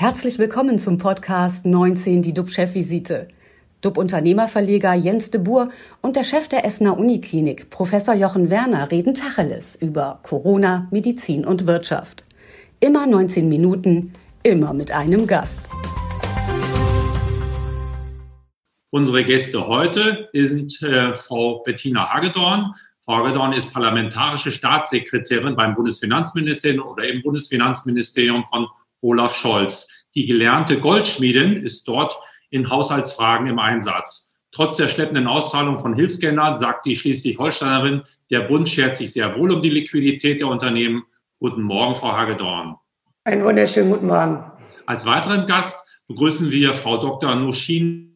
Herzlich willkommen zum Podcast 19, die DUB-Chefvisite. DUB-Unternehmerverleger Jens de Boer und der Chef der Essener Uniklinik, Professor Jochen Werner, reden Tacheles über Corona, Medizin und Wirtschaft. Immer 19 Minuten, immer mit einem Gast. Unsere Gäste heute sind äh, Frau Bettina Hagedorn. Frau Hagedorn ist parlamentarische Staatssekretärin beim Bundesfinanzministerium oder im Bundesfinanzministerium von Olaf Scholz. Die gelernte Goldschmiedin ist dort in Haushaltsfragen im Einsatz. Trotz der schleppenden Auszahlung von Hilfsgeldern sagt die Schleswig-Holsteinerin, der Bund schert sich sehr wohl um die Liquidität der Unternehmen. Guten Morgen, Frau Hagedorn. Einen wunderschönen guten Morgen. Als weiteren Gast begrüßen wir Frau Dr. Nushin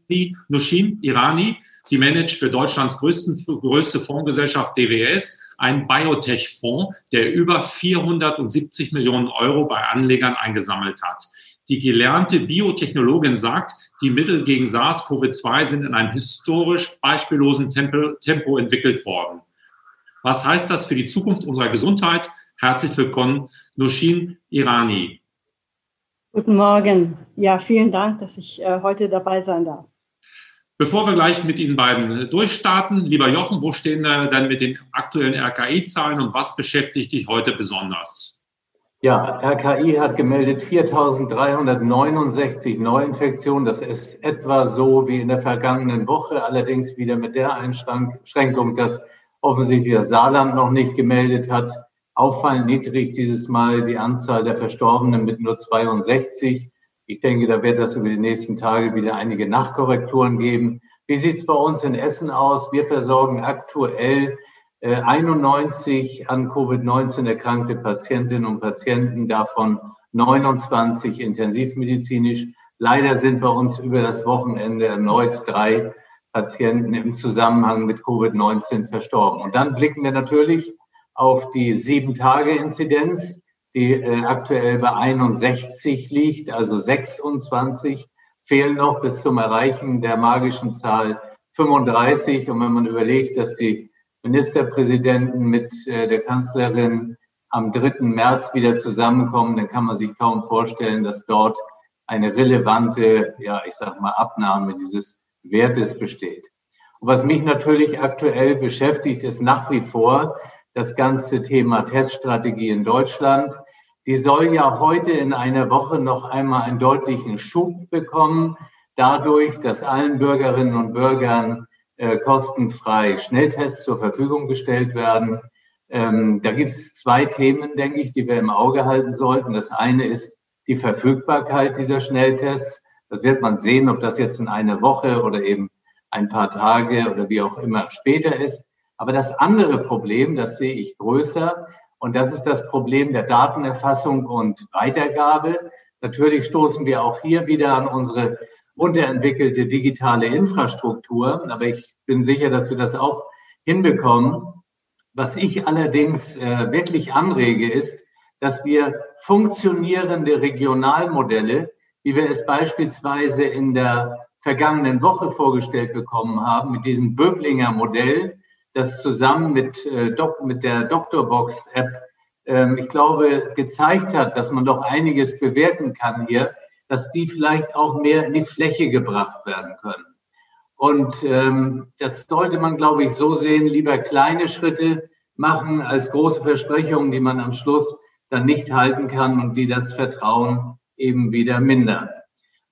Nushin Irani. Sie managt für Deutschlands größten, größte Fondsgesellschaft DWS einen Biotech-Fonds, der über 470 Millionen Euro bei Anlegern eingesammelt hat. Die gelernte Biotechnologin sagt, die Mittel gegen SARS-CoV-2 sind in einem historisch beispiellosen Tempo, Tempo entwickelt worden. Was heißt das für die Zukunft unserer Gesundheit? Herzlich willkommen, Nushin Irani. Guten Morgen. Ja, vielen Dank, dass ich äh, heute dabei sein darf. Bevor wir gleich mit Ihnen beiden durchstarten, lieber Jochen, wo stehen wir denn mit den aktuellen RKI-Zahlen und was beschäftigt dich heute besonders? Ja, RKI hat gemeldet 4.369 Neuinfektionen. Das ist etwa so wie in der vergangenen Woche, allerdings wieder mit der Einschränkung, dass offensichtlich das Saarland noch nicht gemeldet hat. Auffallend niedrig dieses Mal die Anzahl der Verstorbenen mit nur 62. Ich denke, da wird es über die nächsten Tage wieder einige Nachkorrekturen geben. Wie sieht es bei uns in Essen aus? Wir versorgen aktuell 91 äh, an Covid-19 erkrankte Patientinnen und Patienten, davon 29 intensivmedizinisch. Leider sind bei uns über das Wochenende erneut drei Patienten im Zusammenhang mit Covid-19 verstorben. Und dann blicken wir natürlich auf die Sieben-Tage-Inzidenz die äh, aktuell bei 61 liegt, also 26 fehlen noch bis zum Erreichen der magischen Zahl 35. Und wenn man überlegt, dass die Ministerpräsidenten mit äh, der Kanzlerin am 3. März wieder zusammenkommen, dann kann man sich kaum vorstellen, dass dort eine relevante, ja, ich sag mal, Abnahme dieses Wertes besteht. Und was mich natürlich aktuell beschäftigt, ist nach wie vor, das ganze Thema Teststrategie in Deutschland. Die soll ja heute in einer Woche noch einmal einen deutlichen Schub bekommen, dadurch, dass allen Bürgerinnen und Bürgern äh, kostenfrei Schnelltests zur Verfügung gestellt werden. Ähm, da gibt es zwei Themen, denke ich, die wir im Auge halten sollten. Das eine ist die Verfügbarkeit dieser Schnelltests. Das wird man sehen, ob das jetzt in einer Woche oder eben ein paar Tage oder wie auch immer später ist. Aber das andere Problem, das sehe ich größer, und das ist das Problem der Datenerfassung und Weitergabe. Natürlich stoßen wir auch hier wieder an unsere unterentwickelte digitale Infrastruktur, aber ich bin sicher, dass wir das auch hinbekommen. Was ich allerdings äh, wirklich anrege, ist, dass wir funktionierende Regionalmodelle, wie wir es beispielsweise in der vergangenen Woche vorgestellt bekommen haben, mit diesem Böblinger Modell, das zusammen mit, äh, Doc, mit der Doctorbox-App, ähm, ich glaube, gezeigt hat, dass man doch einiges bewirken kann hier, dass die vielleicht auch mehr in die Fläche gebracht werden können. Und ähm, das sollte man, glaube ich, so sehen, lieber kleine Schritte machen als große Versprechungen, die man am Schluss dann nicht halten kann und die das Vertrauen eben wieder mindern.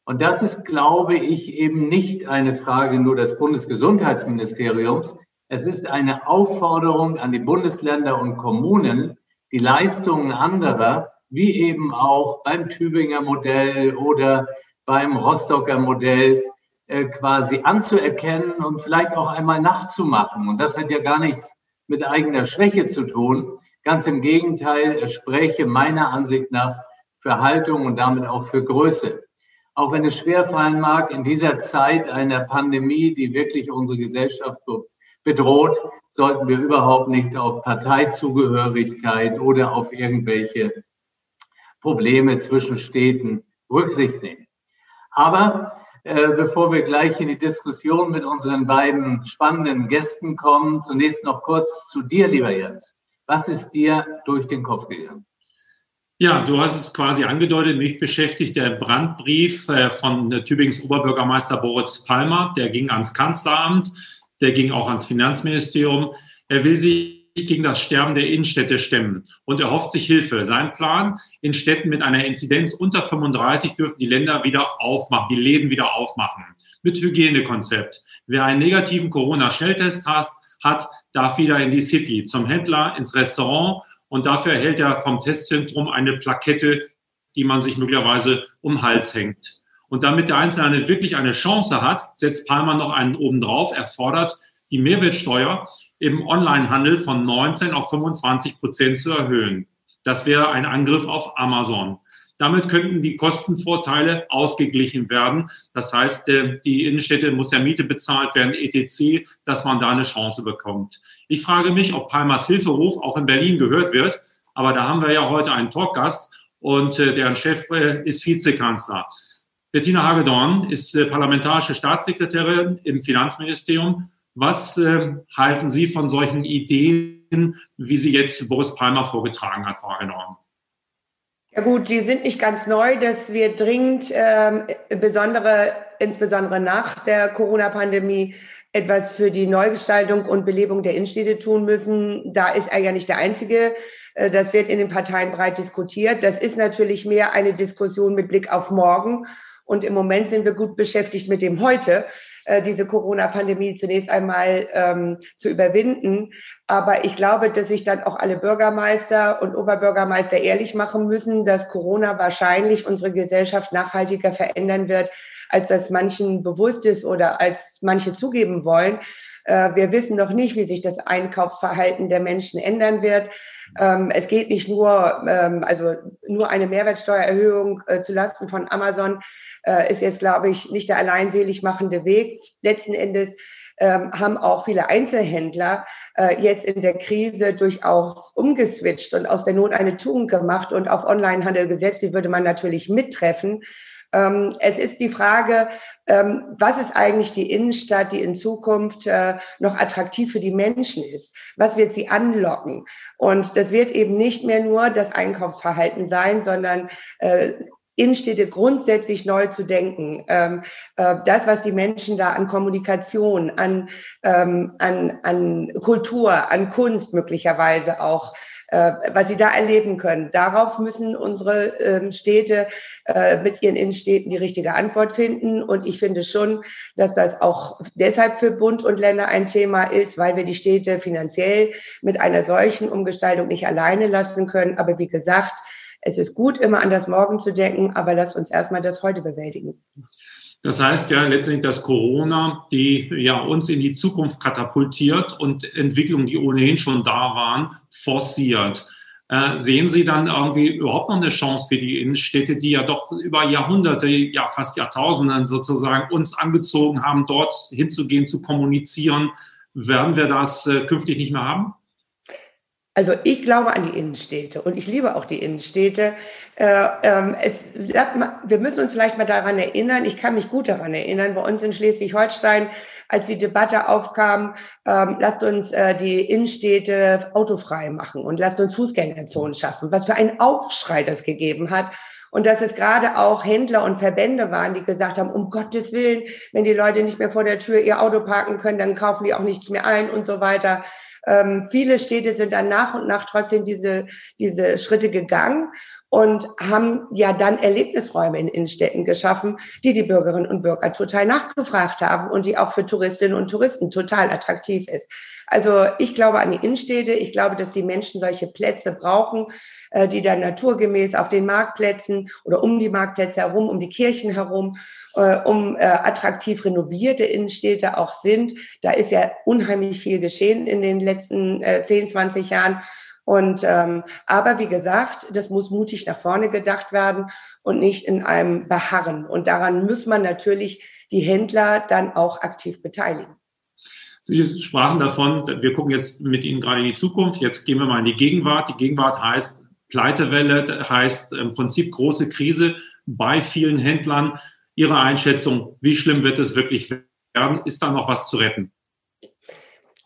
Und das ist, glaube ich, eben nicht eine Frage nur des Bundesgesundheitsministeriums, es ist eine Aufforderung an die Bundesländer und Kommunen, die Leistungen anderer, wie eben auch beim Tübinger Modell oder beim Rostocker Modell, äh, quasi anzuerkennen und vielleicht auch einmal nachzumachen. Und das hat ja gar nichts mit eigener Schwäche zu tun. Ganz im Gegenteil, es spräche meiner Ansicht nach für Haltung und damit auch für Größe. Auch wenn es schwerfallen mag, in dieser Zeit einer Pandemie, die wirklich unsere Gesellschaft bedroht, sollten wir überhaupt nicht auf Parteizugehörigkeit oder auf irgendwelche Probleme zwischen Städten Rücksicht nehmen. Aber äh, bevor wir gleich in die Diskussion mit unseren beiden spannenden Gästen kommen, zunächst noch kurz zu dir, lieber Jens. Was ist dir durch den Kopf gegangen? Ja, du hast es quasi angedeutet. Mich beschäftigt der Brandbrief äh, von Tübingens Oberbürgermeister Boris Palmer. Der ging ans Kanzleramt, der ging auch ans Finanzministerium. Er will sich gegen das Sterben der Innenstädte stemmen und er hofft sich Hilfe. Sein Plan, in Städten mit einer Inzidenz unter 35 dürfen die Länder wieder aufmachen, die Läden wieder aufmachen. Mit Hygienekonzept. Wer einen negativen Corona-Schnelltest hat, darf wieder in die City, zum Händler, ins Restaurant und dafür erhält er vom Testzentrum eine Plakette, die man sich möglicherweise um den Hals hängt. Und damit der Einzelne wirklich eine Chance hat, setzt Palmer noch einen obendrauf. Er fordert, die Mehrwertsteuer im Onlinehandel von 19 auf 25 Prozent zu erhöhen. Das wäre ein Angriff auf Amazon. Damit könnten die Kostenvorteile ausgeglichen werden. Das heißt, die Innenstädte muss der Miete bezahlt werden, etc., dass man da eine Chance bekommt. Ich frage mich, ob Palmers Hilferuf auch in Berlin gehört wird. Aber da haben wir ja heute einen Talkgast und äh, deren Chef äh, ist Vizekanzler. Bettina Hagedorn ist äh, parlamentarische Staatssekretärin im Finanzministerium was äh, halten Sie von solchen Ideen, wie sie jetzt Boris Palmer vorgetragen hat, Frau Genorm? Ja gut, die sind nicht ganz neu, dass wir dringend, ähm, besondere, insbesondere nach der Corona-Pandemie, etwas für die Neugestaltung und Belebung der Innenstädte tun müssen. Da ist er ja nicht der Einzige. Äh, das wird in den Parteien breit diskutiert. Das ist natürlich mehr eine Diskussion mit Blick auf morgen. Und im Moment sind wir gut beschäftigt mit dem Heute. Äh, diese Corona-Pandemie zunächst einmal ähm, zu überwinden. Aber ich glaube, dass sich dann auch alle Bürgermeister und Oberbürgermeister ehrlich machen müssen, dass Corona wahrscheinlich unsere Gesellschaft nachhaltiger verändern wird, als das manchen bewusst ist oder als manche zugeben wollen. Äh, wir wissen noch nicht, wie sich das Einkaufsverhalten der Menschen ändern wird. Ähm, es geht nicht nur, ähm, also nur eine Mehrwertsteuererhöhung äh, zu Lasten von Amazon äh, ist jetzt, glaube ich, nicht der alleinselig machende Weg. Letzten Endes ähm, haben auch viele Einzelhändler äh, jetzt in der Krise durchaus umgeswitcht und aus der Not eine Tugend gemacht und auf Onlinehandel gesetzt. Die würde man natürlich mittreffen. Ähm, es ist die Frage, ähm, was ist eigentlich die Innenstadt, die in Zukunft äh, noch attraktiv für die Menschen ist? Was wird sie anlocken? Und das wird eben nicht mehr nur das Einkaufsverhalten sein, sondern äh, Innenstädte grundsätzlich neu zu denken. Ähm, äh, das, was die Menschen da an Kommunikation, an, ähm, an, an Kultur, an Kunst möglicherweise auch, was sie da erleben können. Darauf müssen unsere ähm, Städte äh, mit ihren Innenstädten die richtige Antwort finden. Und ich finde schon, dass das auch deshalb für Bund und Länder ein Thema ist, weil wir die Städte finanziell mit einer solchen Umgestaltung nicht alleine lassen können. Aber wie gesagt, es ist gut, immer an das Morgen zu denken, aber lasst uns erstmal das heute bewältigen. Das heißt ja letztendlich, dass Corona die ja uns in die Zukunft katapultiert und Entwicklungen, die ohnehin schon da waren, forciert. Äh, sehen Sie dann irgendwie überhaupt noch eine Chance für die Innenstädte, die ja doch über Jahrhunderte, ja fast Jahrtausenden sozusagen uns angezogen haben, dort hinzugehen, zu kommunizieren? Werden wir das äh, künftig nicht mehr haben? Also ich glaube an die Innenstädte und ich liebe auch die Innenstädte. Äh, ähm, es, wir müssen uns vielleicht mal daran erinnern, ich kann mich gut daran erinnern, bei uns in Schleswig-Holstein, als die Debatte aufkam, ähm, lasst uns äh, die Innenstädte autofrei machen und lasst uns Fußgängerzonen schaffen. Was für einen Aufschrei das gegeben hat. Und dass es gerade auch Händler und Verbände waren, die gesagt haben, um Gottes Willen, wenn die Leute nicht mehr vor der Tür ihr Auto parken können, dann kaufen die auch nichts mehr ein und so weiter. Ähm, viele Städte sind dann nach und nach trotzdem diese, diese Schritte gegangen und haben ja dann Erlebnisräume in Innenstädten geschaffen, die die Bürgerinnen und Bürger total nachgefragt haben und die auch für Touristinnen und Touristen total attraktiv ist. Also ich glaube an die Innenstädte. Ich glaube, dass die Menschen solche Plätze brauchen, äh, die dann naturgemäß auf den Marktplätzen oder um die Marktplätze herum, um die Kirchen herum äh, um äh, attraktiv renovierte Innenstädte auch sind. Da ist ja unheimlich viel geschehen in den letzten äh, 10, 20 Jahren. Und ähm, aber wie gesagt, das muss mutig nach vorne gedacht werden und nicht in einem Beharren. Und daran muss man natürlich die Händler dann auch aktiv beteiligen. Sie sprachen davon, wir gucken jetzt mit Ihnen gerade in die Zukunft, jetzt gehen wir mal in die Gegenwart. Die Gegenwart heißt Pleitewelle, heißt im Prinzip große Krise bei vielen Händlern. Ihre Einschätzung, wie schlimm wird es wirklich werden? Ist da noch was zu retten?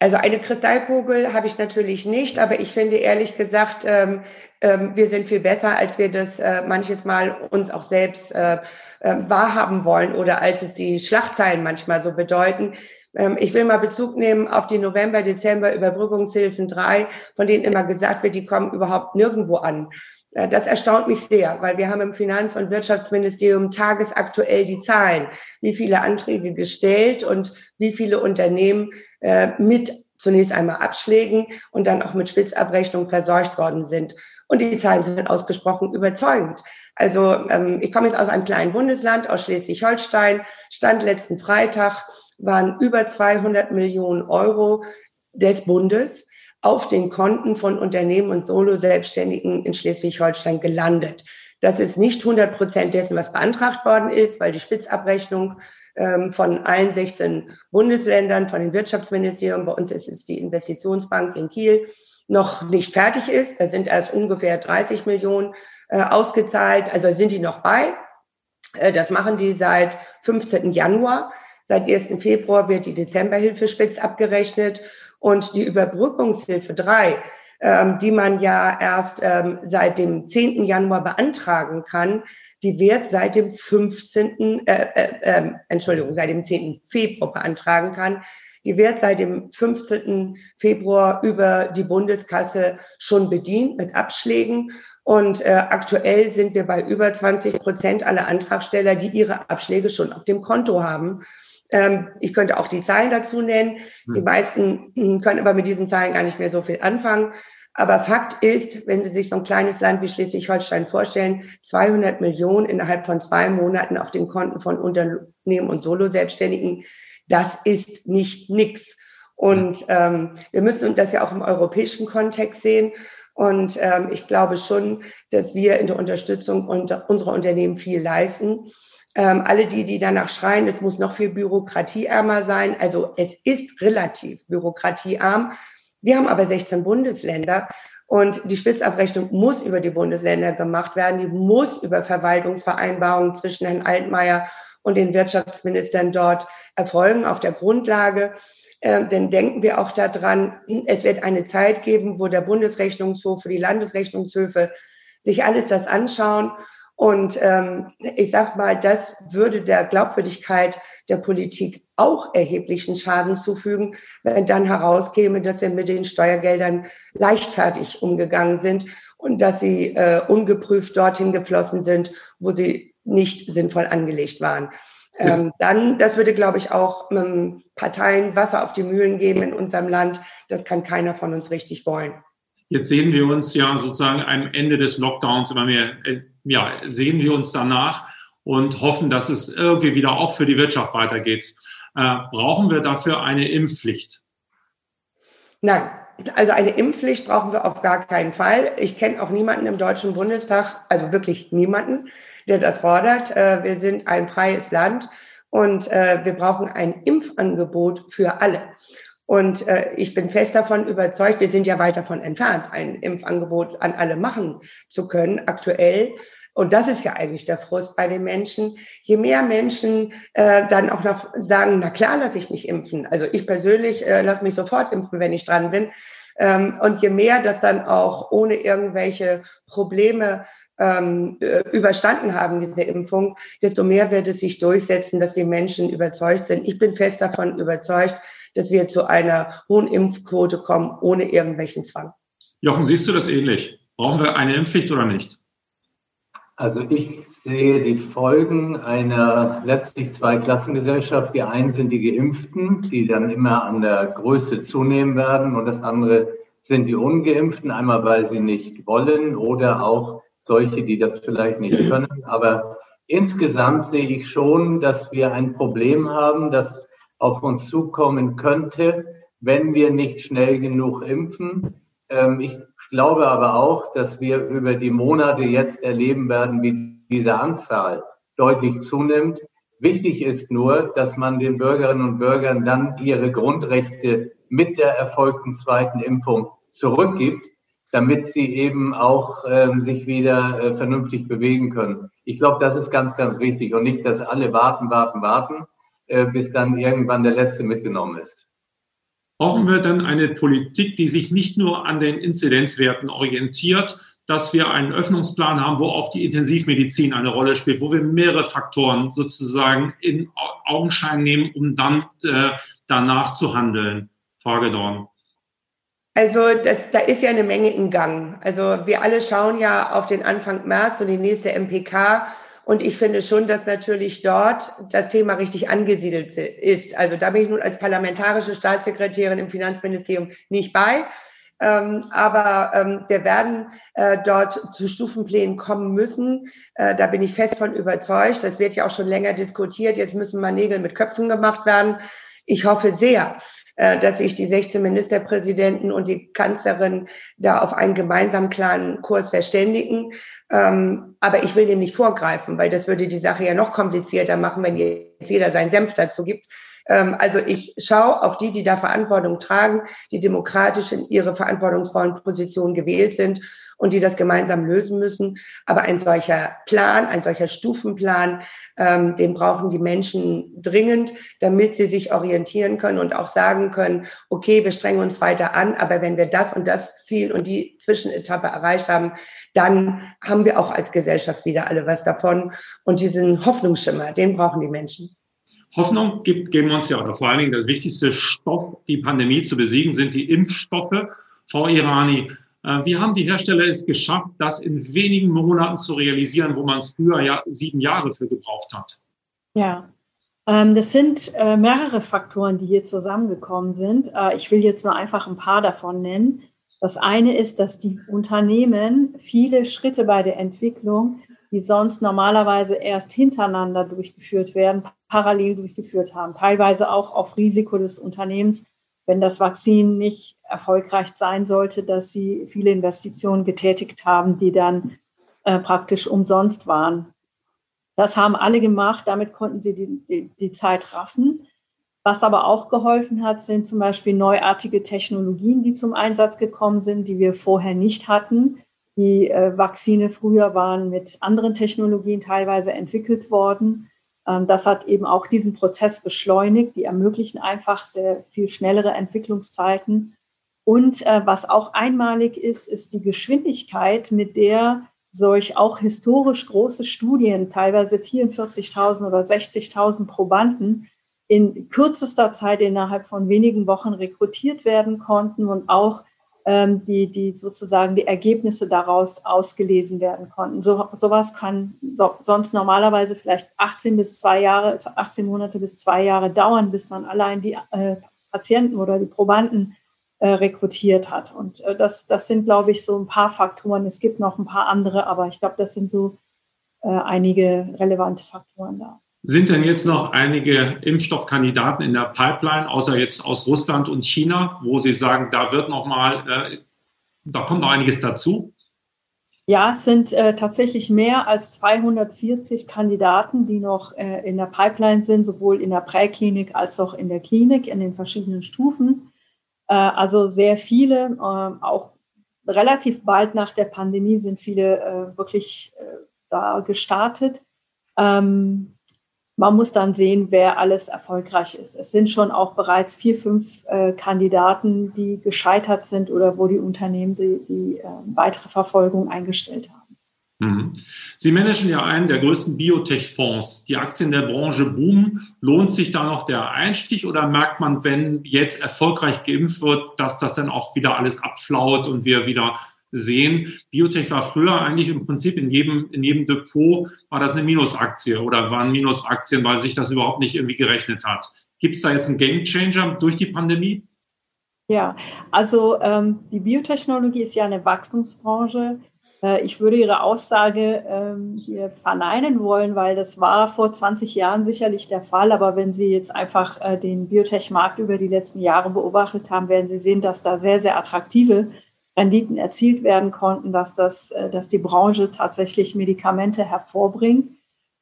Also eine Kristallkugel habe ich natürlich nicht, aber ich finde ehrlich gesagt, ähm, ähm, wir sind viel besser, als wir das äh, manches Mal uns auch selbst äh, äh, wahrhaben wollen oder als es die Schlachtzeilen manchmal so bedeuten. Ähm, ich will mal Bezug nehmen auf die November, Dezember Überbrückungshilfen 3, von denen immer gesagt wird, die kommen überhaupt nirgendwo an. Äh, das erstaunt mich sehr, weil wir haben im Finanz- und Wirtschaftsministerium tagesaktuell die Zahlen, wie viele Anträge gestellt und wie viele Unternehmen äh, mit zunächst einmal Abschlägen und dann auch mit Spitzabrechnung versorgt worden sind. Und die Zahlen sind ausgesprochen überzeugend. Also ähm, ich komme jetzt aus einem kleinen Bundesland, aus Schleswig-Holstein. Stand letzten Freitag waren über 200 Millionen Euro des Bundes auf den Konten von Unternehmen und Solo-Selbstständigen in Schleswig-Holstein gelandet. Das ist nicht 100 Prozent dessen, was beantragt worden ist, weil die Spitzabrechnung ähm, von allen 16 Bundesländern, von den Wirtschaftsministerien, bei uns ist es die Investitionsbank in Kiel, noch nicht fertig ist. Da sind erst ungefähr 30 Millionen äh, ausgezahlt. Also sind die noch bei. Äh, das machen die seit 15. Januar. Seit 1. Februar wird die Dezemberhilfe spitz abgerechnet und die Überbrückungshilfe 3, ähm, die man ja erst ähm, seit dem 10. Januar beantragen kann, die wird seit dem 15. Äh, äh, äh, Entschuldigung, seit dem 10. Februar beantragen kann. Die wird seit dem 15. Februar über die Bundeskasse schon bedient mit Abschlägen. Und äh, aktuell sind wir bei über 20 Prozent aller Antragsteller, die ihre Abschläge schon auf dem Konto haben. Ähm, ich könnte auch die Zahlen dazu nennen. Die hm. meisten hm, können aber mit diesen Zahlen gar nicht mehr so viel anfangen. Aber Fakt ist, wenn Sie sich so ein kleines Land wie Schleswig-Holstein vorstellen, 200 Millionen innerhalb von zwei Monaten auf den Konten von Unternehmen und Solo-Selbstständigen, das ist nicht nix. Und ähm, wir müssen das ja auch im europäischen Kontext sehen. Und ähm, ich glaube schon, dass wir in der Unterstützung unserer Unternehmen viel leisten. Ähm, alle die, die danach schreien, es muss noch viel bürokratieärmer sein. Also es ist relativ bürokratiearm. Wir haben aber 16 Bundesländer und die Spitzabrechnung muss über die Bundesländer gemacht werden. Die muss über Verwaltungsvereinbarungen zwischen Herrn Altmaier und den Wirtschaftsministern dort erfolgen auf der Grundlage. Äh, denn denken wir auch daran, es wird eine Zeit geben, wo der Bundesrechnungshof, die Landesrechnungshöfe sich alles das anschauen. Und ähm, ich sag mal, das würde der Glaubwürdigkeit der Politik auch erheblichen Schaden zufügen, wenn dann herauskäme, dass wir mit den Steuergeldern leichtfertig umgegangen sind und dass sie äh, ungeprüft dorthin geflossen sind, wo sie nicht sinnvoll angelegt waren. Ähm, dann, das würde, glaube ich, auch ähm, Parteien Wasser auf die Mühlen geben in unserem Land. Das kann keiner von uns richtig wollen. Jetzt sehen wir uns ja sozusagen am Ende des Lockdowns immer mehr, äh, ja, sehen wir uns danach und hoffen, dass es irgendwie wieder auch für die Wirtschaft weitergeht. Äh, brauchen wir dafür eine Impfpflicht? Nein, also eine Impfpflicht brauchen wir auf gar keinen Fall. Ich kenne auch niemanden im Deutschen Bundestag, also wirklich niemanden, der das fordert. Äh, wir sind ein freies Land und äh, wir brauchen ein Impfangebot für alle. Und äh, ich bin fest davon überzeugt, wir sind ja weit davon entfernt, ein Impfangebot an alle machen zu können, aktuell. Und das ist ja eigentlich der Frust bei den Menschen. Je mehr Menschen äh, dann auch noch sagen, na klar, lasse ich mich impfen. Also ich persönlich äh, lasse mich sofort impfen, wenn ich dran bin. Ähm, und je mehr das dann auch ohne irgendwelche Probleme ähm, äh, überstanden haben, diese Impfung, desto mehr wird es sich durchsetzen, dass die Menschen überzeugt sind. Ich bin fest davon überzeugt, dass wir zu einer hohen Impfquote kommen, ohne irgendwelchen Zwang. Jochen, siehst du das ähnlich? Brauchen wir eine Impfpflicht oder nicht? Also ich sehe die Folgen einer letztlich Zweiklassengesellschaft. Die einen sind die Geimpften, die dann immer an der Größe zunehmen werden und das andere sind die Ungeimpften, einmal weil sie nicht wollen oder auch solche, die das vielleicht nicht können. Aber insgesamt sehe ich schon, dass wir ein Problem haben, das auf uns zukommen könnte, wenn wir nicht schnell genug impfen. Ähm, ich glaube aber auch, dass wir über die Monate jetzt erleben werden, wie diese Anzahl deutlich zunimmt. Wichtig ist nur, dass man den Bürgerinnen und Bürgern dann ihre Grundrechte mit der erfolgten zweiten Impfung zurückgibt, damit sie eben auch ähm, sich wieder äh, vernünftig bewegen können. Ich glaube, das ist ganz, ganz wichtig und nicht, dass alle warten, warten, warten, bis dann irgendwann der letzte mitgenommen ist. Brauchen wir dann eine Politik, die sich nicht nur an den Inzidenzwerten orientiert, dass wir einen Öffnungsplan haben, wo auch die Intensivmedizin eine Rolle spielt, wo wir mehrere Faktoren sozusagen in Augenschein nehmen, um dann äh, danach zu handeln. Frage Dorn. Also das, da ist ja eine Menge im Gang. Also wir alle schauen ja auf den Anfang März und die nächste MPK. Und ich finde schon, dass natürlich dort das Thema richtig angesiedelt ist. Also da bin ich nun als parlamentarische Staatssekretärin im Finanzministerium nicht bei. Ähm, aber ähm, wir werden äh, dort zu Stufenplänen kommen müssen. Äh, da bin ich fest von überzeugt. Das wird ja auch schon länger diskutiert. Jetzt müssen mal Nägel mit Köpfen gemacht werden. Ich hoffe sehr, dass sich die 16 Ministerpräsidenten und die Kanzlerin da auf einen gemeinsamen klaren Kurs verständigen. Ähm, aber ich will dem nicht vorgreifen, weil das würde die Sache ja noch komplizierter machen, wenn jetzt jeder seinen Senf dazu gibt. Ähm, also ich schaue auf die, die da Verantwortung tragen, die demokratisch in ihre verantwortungsvollen Positionen gewählt sind und die das gemeinsam lösen müssen. Aber ein solcher Plan, ein solcher Stufenplan, ähm, den brauchen die Menschen dringend, damit sie sich orientieren können und auch sagen können, okay, wir strengen uns weiter an, aber wenn wir das und das Ziel und die Zwischenetappe erreicht haben, dann haben wir auch als Gesellschaft wieder alle was davon. Und diesen Hoffnungsschimmer, den brauchen die Menschen. Hoffnung gibt, geben uns ja, oder vor allen Dingen das wichtigste Stoff, die Pandemie zu besiegen, sind die Impfstoffe. Frau Irani, äh, wie haben die Hersteller es geschafft, das in wenigen Monaten zu realisieren, wo man früher ja sieben Jahre für gebraucht hat? Ja, ähm, das sind äh, mehrere Faktoren, die hier zusammengekommen sind. Äh, ich will jetzt nur einfach ein paar davon nennen. Das eine ist, dass die Unternehmen viele Schritte bei der Entwicklung die sonst normalerweise erst hintereinander durchgeführt werden, parallel durchgeführt haben, teilweise auch auf Risiko des Unternehmens, wenn das Vakzin nicht erfolgreich sein sollte, dass sie viele Investitionen getätigt haben, die dann äh, praktisch umsonst waren. Das haben alle gemacht, damit konnten sie die, die, die Zeit raffen. Was aber auch geholfen hat, sind zum Beispiel neuartige Technologien, die zum Einsatz gekommen sind, die wir vorher nicht hatten. Die äh, Vakzine früher waren mit anderen Technologien teilweise entwickelt worden. Ähm, das hat eben auch diesen Prozess beschleunigt. Die ermöglichen einfach sehr viel schnellere Entwicklungszeiten. Und äh, was auch einmalig ist, ist die Geschwindigkeit, mit der solch auch historisch große Studien, teilweise 44.000 oder 60.000 Probanden, in kürzester Zeit innerhalb von wenigen Wochen rekrutiert werden konnten und auch die, die sozusagen die Ergebnisse daraus ausgelesen werden konnten. So, sowas kann so, sonst normalerweise vielleicht 18 bis zwei Jahre, 18 Monate bis zwei Jahre dauern, bis man allein die äh, Patienten oder die Probanden äh, rekrutiert hat. Und äh, das, das sind, glaube ich, so ein paar Faktoren. Es gibt noch ein paar andere, aber ich glaube, das sind so äh, einige relevante Faktoren da. Sind denn jetzt noch einige Impfstoffkandidaten in der Pipeline, außer jetzt aus Russland und China, wo Sie sagen, da wird noch mal, äh, da kommt noch einiges dazu? Ja, es sind äh, tatsächlich mehr als 240 Kandidaten, die noch äh, in der Pipeline sind, sowohl in der Präklinik als auch in der Klinik in den verschiedenen Stufen. Äh, also sehr viele, ähm, auch relativ bald nach der Pandemie sind viele äh, wirklich äh, da gestartet. Ähm, man muss dann sehen, wer alles erfolgreich ist. Es sind schon auch bereits vier, fünf äh, Kandidaten, die gescheitert sind oder wo die Unternehmen die, die äh, weitere Verfolgung eingestellt haben. Mhm. Sie managen ja einen der größten Biotech-Fonds. Die Aktien der Branche boomen. Lohnt sich da noch der Einstieg oder merkt man, wenn jetzt erfolgreich geimpft wird, dass das dann auch wieder alles abflaut und wir wieder sehen. Biotech war früher eigentlich im Prinzip in jedem, in jedem Depot war das eine Minusaktie oder waren Minusaktien, weil sich das überhaupt nicht irgendwie gerechnet hat. Gibt es da jetzt einen Game Changer durch die Pandemie? Ja, also ähm, die Biotechnologie ist ja eine Wachstumsbranche. Äh, ich würde Ihre Aussage ähm, hier verneinen wollen, weil das war vor 20 Jahren sicherlich der Fall. Aber wenn Sie jetzt einfach äh, den Biotech-Markt über die letzten Jahre beobachtet haben, werden Sie sehen, dass da sehr, sehr attraktive Renditen erzielt werden konnten, dass, das, äh, dass die Branche tatsächlich Medikamente hervorbringt.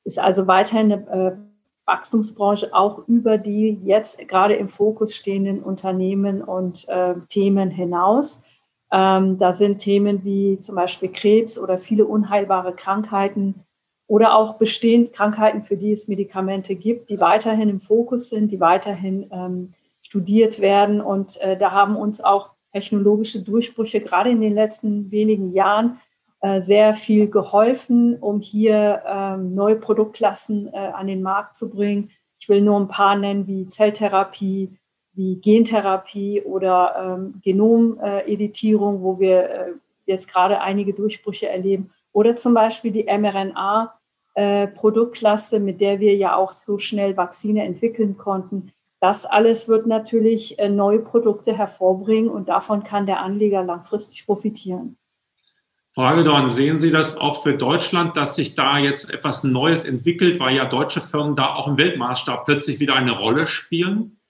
Ist also weiterhin eine äh, Wachstumsbranche auch über die jetzt gerade im Fokus stehenden Unternehmen und äh, Themen hinaus. Ähm, da sind Themen wie zum Beispiel Krebs oder viele unheilbare Krankheiten oder auch bestehend Krankheiten, für die es Medikamente gibt, die weiterhin im Fokus sind, die weiterhin ähm, studiert werden. Und äh, da haben uns auch technologische Durchbrüche gerade in den letzten wenigen Jahren äh, sehr viel geholfen, um hier ähm, neue Produktklassen äh, an den Markt zu bringen. Ich will nur ein paar nennen, wie Zelltherapie, wie Gentherapie oder ähm, Genomeditierung, wo wir äh, jetzt gerade einige Durchbrüche erleben. Oder zum Beispiel die mRNA-Produktklasse, mit der wir ja auch so schnell Vakzine entwickeln konnten. Das alles wird natürlich äh, neue Produkte hervorbringen und davon kann der Anleger langfristig profitieren. Frau Hagedorn, sehen Sie das auch für Deutschland, dass sich da jetzt etwas Neues entwickelt, weil ja deutsche Firmen da auch im Weltmaßstab plötzlich wieder eine Rolle spielen?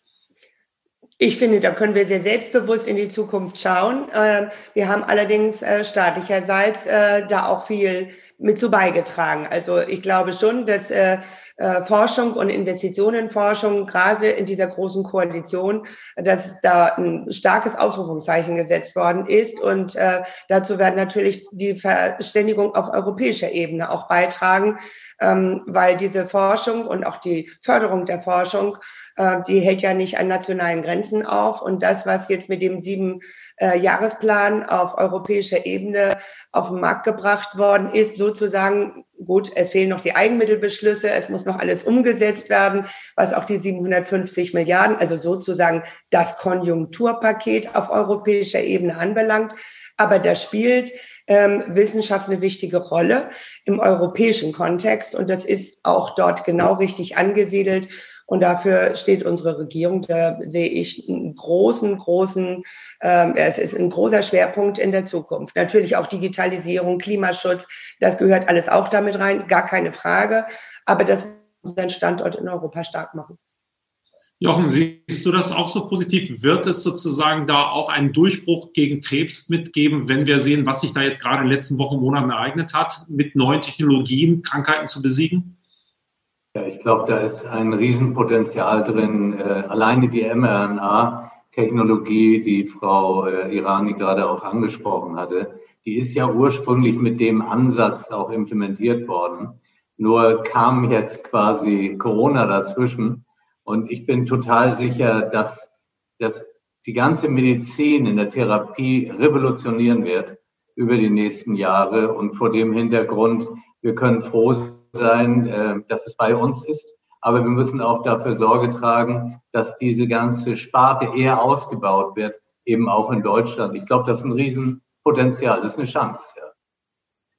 Ich finde, da können wir sehr selbstbewusst in die Zukunft schauen. Ähm, wir haben allerdings äh, staatlicherseits äh, da auch viel mit zu beigetragen. Also ich glaube schon, dass äh, Forschung und Investitionenforschung, gerade in dieser großen Koalition, dass da ein starkes Ausrufungszeichen gesetzt worden ist. Und äh, dazu werden natürlich die Verständigung auf europäischer Ebene auch beitragen, ähm, weil diese Forschung und auch die Förderung der Forschung, äh, die hält ja nicht an nationalen Grenzen auf. Und das, was jetzt mit dem sieben äh, Jahresplan auf europäischer Ebene auf den Markt gebracht worden ist, sozusagen, gut, es fehlen noch die Eigenmittelbeschlüsse, es muss noch alles umgesetzt werden, was auch die 750 Milliarden, also sozusagen das Konjunkturpaket auf europäischer Ebene anbelangt. Aber da spielt ähm, Wissenschaft eine wichtige Rolle im europäischen Kontext und das ist auch dort genau richtig angesiedelt. Und dafür steht unsere Regierung. Da sehe ich einen großen, großen, ähm, es ist ein großer Schwerpunkt in der Zukunft. Natürlich auch Digitalisierung, Klimaschutz, das gehört alles auch damit rein, gar keine Frage. Aber das muss unseren Standort in Europa stark machen. Jochen, siehst du das auch so positiv? Wird es sozusagen da auch einen Durchbruch gegen Krebs mitgeben, wenn wir sehen, was sich da jetzt gerade in den letzten Wochen, Monaten ereignet hat, mit neuen Technologien Krankheiten zu besiegen? Ja, ich glaube, da ist ein Riesenpotenzial drin. Äh, alleine die mRNA-Technologie, die Frau äh, Irani gerade auch angesprochen hatte, die ist ja ursprünglich mit dem Ansatz auch implementiert worden. Nur kam jetzt quasi Corona dazwischen. Und ich bin total sicher, dass, dass die ganze Medizin in der Therapie revolutionieren wird über die nächsten Jahre. Und vor dem Hintergrund, wir können froh sein, sein, äh, dass es bei uns ist. Aber wir müssen auch dafür Sorge tragen, dass diese ganze Sparte eher ausgebaut wird, eben auch in Deutschland. Ich glaube, das ist ein Riesenpotenzial, das ist eine Chance. Ja.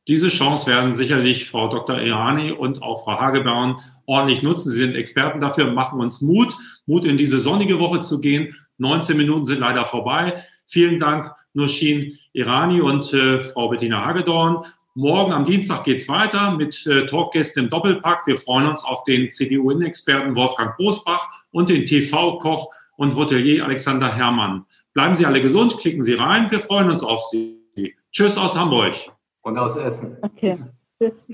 Diese Chance werden sicherlich Frau Dr. Irani und auch Frau Hagebauen ordentlich nutzen. Sie sind Experten dafür, machen uns Mut, Mut in diese sonnige Woche zu gehen. 19 Minuten sind leider vorbei. Vielen Dank, Nushin Irani und äh, Frau Bettina Hagedorn. Morgen am Dienstag geht es weiter mit äh, Talkgästen im Doppelpack. Wir freuen uns auf den CDU-Innenexperten Wolfgang Bosbach und den TV-Koch und Hotelier Alexander Herrmann. Bleiben Sie alle gesund, klicken Sie rein. Wir freuen uns auf Sie. Tschüss aus Hamburg. Und aus Essen. Okay. Tschüss.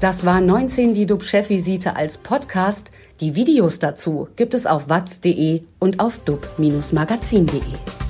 Das war 19 die DUB-Chefvisite als Podcast. Die Videos dazu gibt es auf watz.de und auf dub-magazin.de.